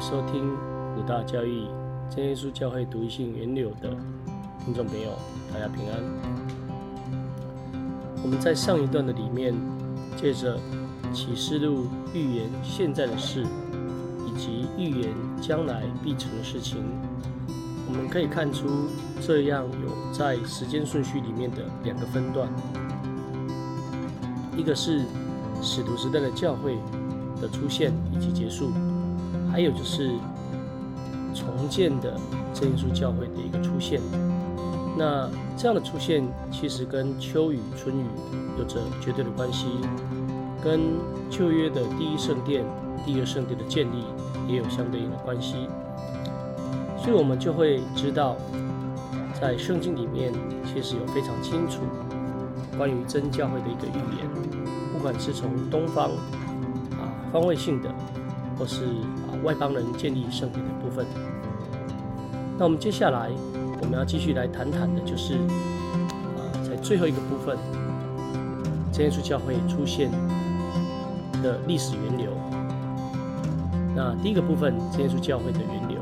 收听五大教育真耶稣教会独一性原流的听众朋友，大家平安。我们在上一段的里面，借着启示录预言现在的事，以及预言将来必成的事情，我们可以看出这样有在时间顺序里面的两个分段，一个是使徒时代的教会的出现以及结束。还有就是重建的真耶稣教会的一个出现，那这样的出现其实跟秋雨春雨有着绝对的关系，跟旧约的第一圣殿、第二圣殿的建立也有相对应的关系，所以我们就会知道，在圣经里面其实有非常清楚关于真教会的一个预言，不管是从东方啊方位性的，或是外邦人建立圣殿的部分。那我们接下来我们要继续来谈谈的，就是啊，在最后一个部分，真耶稣教会出现的历史源流。那第一个部分，真耶稣教会的源流，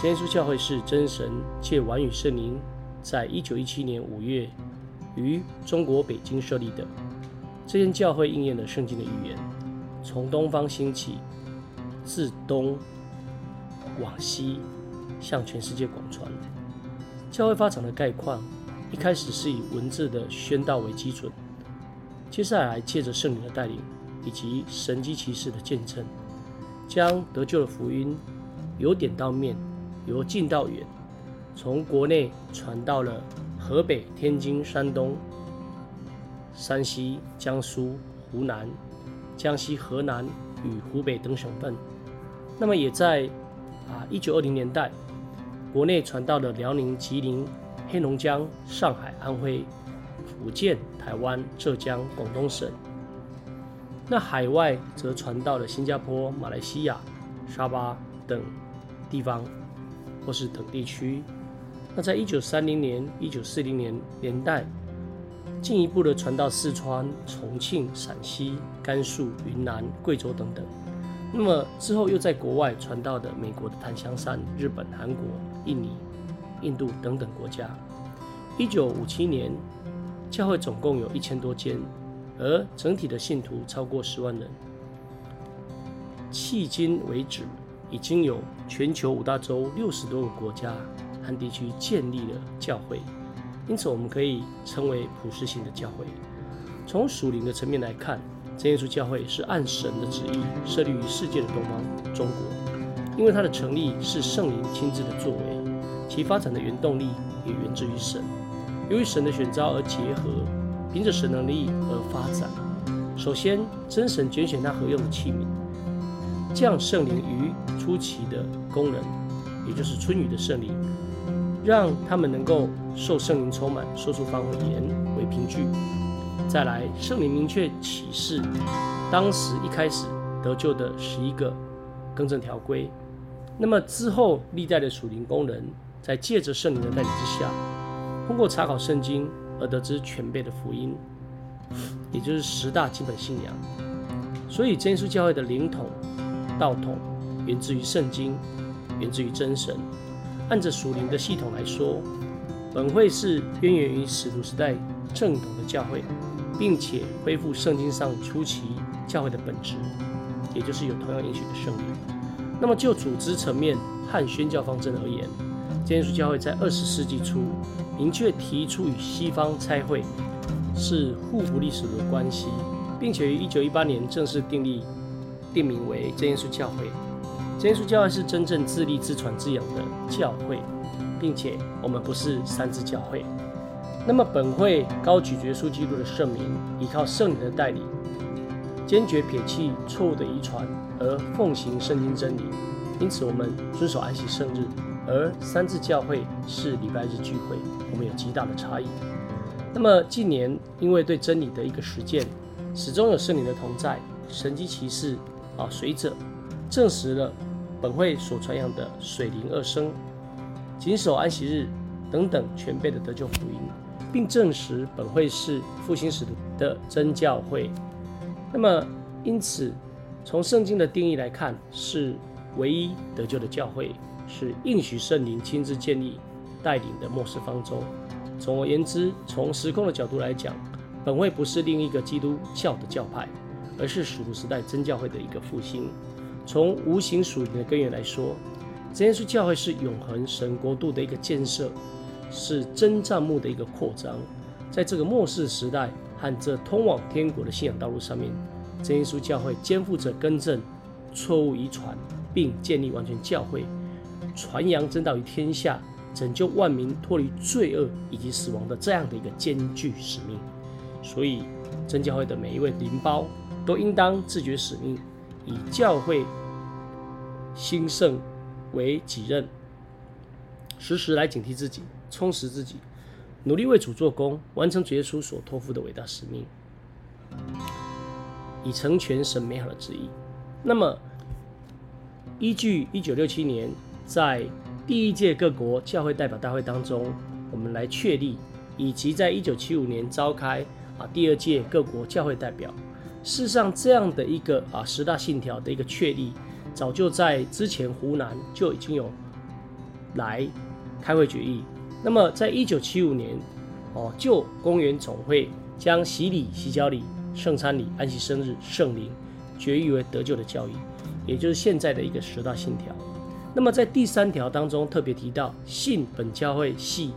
真耶稣教会是真神借完与圣灵，在一九一七年五月于中国北京设立的。这间教会应验了圣经的预言，从东方兴起。自东往西，向全世界广传。教会发展的概况，一开始是以文字的宣道为基准，接下来借着圣灵的带领以及神机骑士的见证，将得救的福音由点到面，由近到远，从国内传到了河北、天津、山东、山西、江苏、湖南、江西、河南与湖北等省份。那么也在啊一九二零年代，国内传到了辽宁、吉林、黑龙江、上海、安徽、福建、台湾、浙江、广东省。那海外则传到了新加坡、马来西亚、沙巴等地方，或是等地区。那在一九三零年、一九四零年年代，进一步的传到四川、重庆、陕西、甘肃、云南、贵州等等。那么之后又在国外传到的美国的檀香山、日本、韩国、印尼、印度等等国家。一九五七年，教会总共有一千多间，而整体的信徒超过十万人。迄今为止，已经有全球五大洲六十多个国家和地区建立了教会，因此我们可以称为普世性的教会。从属灵的层面来看。真耶稣教会是按神的旨意设立于世界的东方中国，因为它的成立是圣灵亲自的作为，其发展的原动力也源自于神，由于神的选召而结合，凭着神能力而发展。首先，真神拣选他合用的器皿，降圣灵于初期的工人，也就是春雨的圣灵，让他们能够受圣灵充满，说出方言为凭据。再来，圣灵明确启示，当时一开始得救的十一个更正条规。那么之后，历代的属灵工人在借着圣灵的带领之下，通过查考圣经而得知全备的福音，也就是十大基本信仰。所以，真耶稣教会的灵统、道统源自于圣经，源自于真神。按着属灵的系统来说，本会是渊源于使徒时代正统的教会。并且恢复圣经上初期教会的本质，也就是有同样允许的圣灵。那么就组织层面和宣教方针而言，天主教会在二十世纪初明确提出与西方差会是互补历史的关系，并且于一九一八年正式订立定名为真耶稣教会。真耶稣教会是真正自立自传自养的教会，并且我们不是三支教会。那么本会高举耶稣基督的圣名，依靠圣灵的带领，坚决撇弃错误的遗传，而奉行圣经真理。因此，我们遵守安息圣日，而三字教会是礼拜日聚会，我们有极大的差异。那么近年因为对真理的一个实践，始终有圣灵的同在，神机骑士啊随者证实了本会所传扬的水灵二生、谨守安息日等等全备的得救福音。并证实本会是复兴使徒的真教会。那么，因此从圣经的定义来看，是唯一得救的教会，是应许圣灵亲自建立带领的末世方舟。总而言之，从时空的角度来讲，本会不是另一个基督教的教派，而是使徒时代真教会的一个复兴。从无形属灵的根源来说，真耶稣教会是永恒神国度的一个建设，是真帐幕的一个扩张。在这个末世时代和这通往天国的信仰道路上面，真耶稣教会肩负着更正错误遗传，并建立完全教会，传扬真道于天下。拯救万民脱离罪恶以及死亡的这样的一个艰巨使命，所以真教会的每一位灵包都应当自觉使命，以教会兴盛为己任，时时来警惕自己，充实自己，努力为主做工，完成主耶稣所托付的伟大使命，以成全神美好的旨意。那么，依据一九六七年在第一届各国教会代表大会当中，我们来确立，以及在一九七五年召开啊第二届各国教会代表。事实上，这样的一个啊十大信条的一个确立，早就在之前湖南就已经有来开会决议。那么，在一九七五年哦，旧公园总会将洗礼、洗脚礼、圣餐礼、安息生日、圣灵决议为得救的教义，也就是现在的一个十大信条。那么在第三条当中特别提到，信本教会系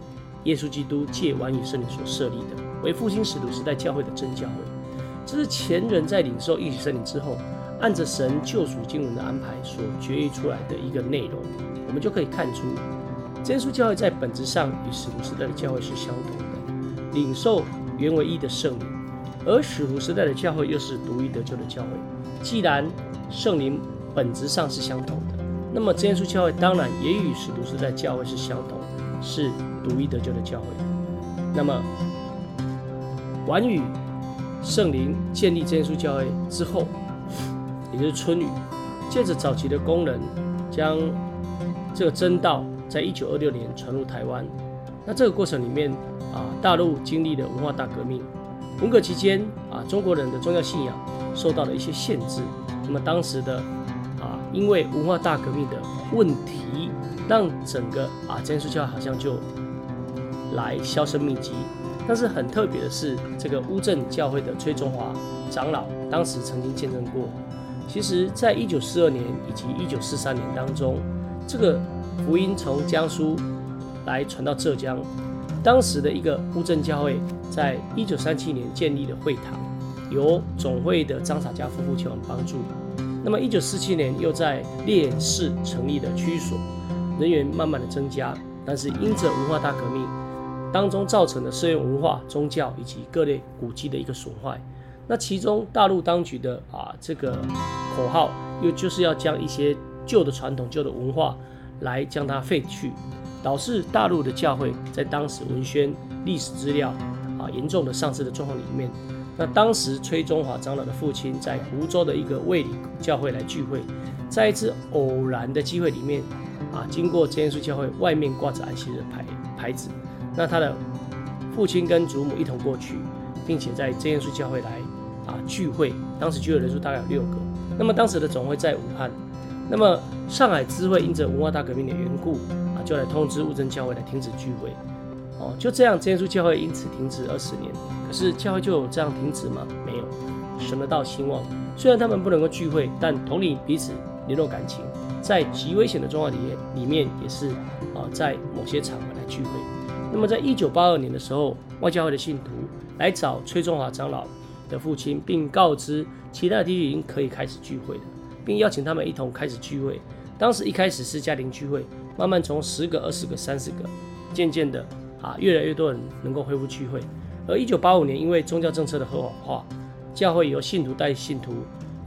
耶稣基督借完与圣灵所设立的，为复兴使徒时代教会的真教会。这是前人在领受一起圣灵之后，按着神救赎经文的安排所决议出来的一个内容。我们就可以看出，真耶稣教会在本质上与使徒时代的教会是相同的，领受原为一的圣灵，而使徒时代的教会又是独一得救的教会。既然圣灵本质上是相同的。那么，真耶稣教会当然也与使徒时代教会是相同，是独一得救的教会。那么，晚雨圣灵建立真耶稣教会之后，也就是春雨，借着早期的工人将这个真道在一九二六年传入台湾。那这个过程里面啊，大陆经历了文化大革命，文革期间啊，中国人的宗教信仰受到了一些限制。那么当时的啊。因为文化大革命的问题，让整个啊真耶稣教好像就来销声匿迹。但是很特别的是，这个乌镇教会的崔中华长老当时曾经见证过，其实在一九四二年以及一九四三年当中，这个福音从江苏来传到浙江，当时的一个乌镇教会在一九三七年建立了会堂，由总会的张洒家夫妇前往帮助。那么，一九四七年又在烈士成立的区所，人员慢慢的增加，但是因着文化大革命当中造成的社会文化、宗教以及各类古迹的一个损坏，那其中大陆当局的啊这个口号，又就是要将一些旧的传统、旧的文化来将它废去，导致大陆的教会在当时文宣历史资料啊严重的丧失的状况里面。那当时崔中华长老的父亲在湖州的一个卫理教会来聚会，在一次偶然的机会里面，啊，经过真耶稣教会外面挂着安息日牌牌子，那他的父亲跟祖母一同过去，并且在真耶稣教会来啊聚会，当时聚会人数大概有六个。那么当时的总会在武汉，那么上海知会因着文化大革命的缘故啊，就来通知乌镇教会来停止聚会。哦，就这样，真耶稣教会因此停止二十年。可是教会就这样停止吗？没有，神的道兴旺。虽然他们不能够聚会，但同理彼此联络感情，在极危险的状况里面，里面也是啊，在某些场合来聚会。那么，在一九八二年的时候，外教会的信徒来找崔中华长老的父亲，并告知其他的弟兄已经可以开始聚会了，并邀请他们一同开始聚会。当时一开始是家庭聚会，慢慢从十个、二十个、三十个，渐渐的。啊，越来越多人能够恢复聚会。而一九八五年，因为宗教政策的合法化，教会由信徒带信徒，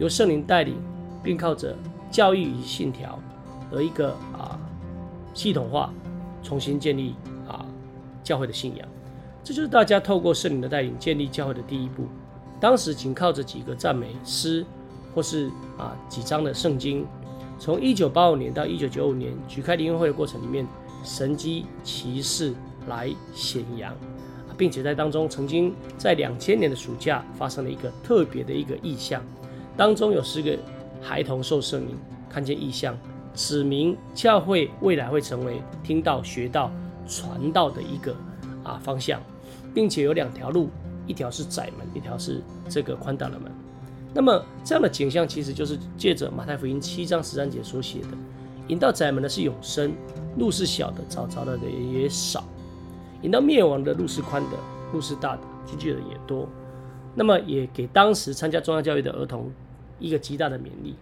由圣灵带领，并靠着教育与信条，而一个啊系统化重新建立啊教会的信仰。这就是大家透过圣灵的带领建立教会的第一步。当时仅靠着几个赞美诗，或是啊几章的圣经。从一九八五年到一九九五年举开灵恩会的过程里面，神机骑士。来显扬，并且在当中曾经在两千年的暑假发生了一个特别的一个异象，当中有十个孩童受圣灵看见异象，指明教会未来会成为听到、学到、传道的一个啊方向，并且有两条路，一条是窄门，一条是这个宽大的门。那么这样的景象其实就是借着马太福音七章十三节所写的：引到窄门的是永生，路是小的，找着的人也少；引到灭亡的路是宽的，路是大的，进去的人也多。那么也给当时参加中央教育的儿童一个极大的勉励。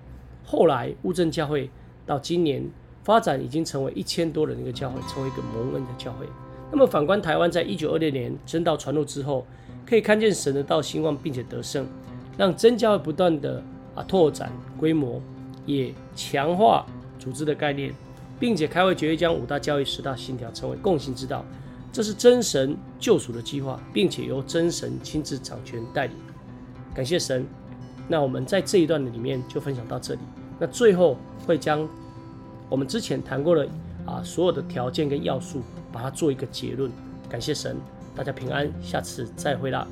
后来乌镇教会到今年发展已经成为一千多人的一个教会，成为一个蒙恩的教会。那么反观台湾，在一九二六年真道传入之后，可以看见神的道兴旺，并且得胜。让真教会不断的啊拓展规模，也强化组织的概念，并且开会决议将五大教育十大信条成为共性之道，这是真神救赎的计划，并且由真神亲自掌权带领。感谢神。那我们在这一段的里面就分享到这里。那最后会将我们之前谈过的啊所有的条件跟要素，把它做一个结论。感谢神，大家平安，下次再会啦。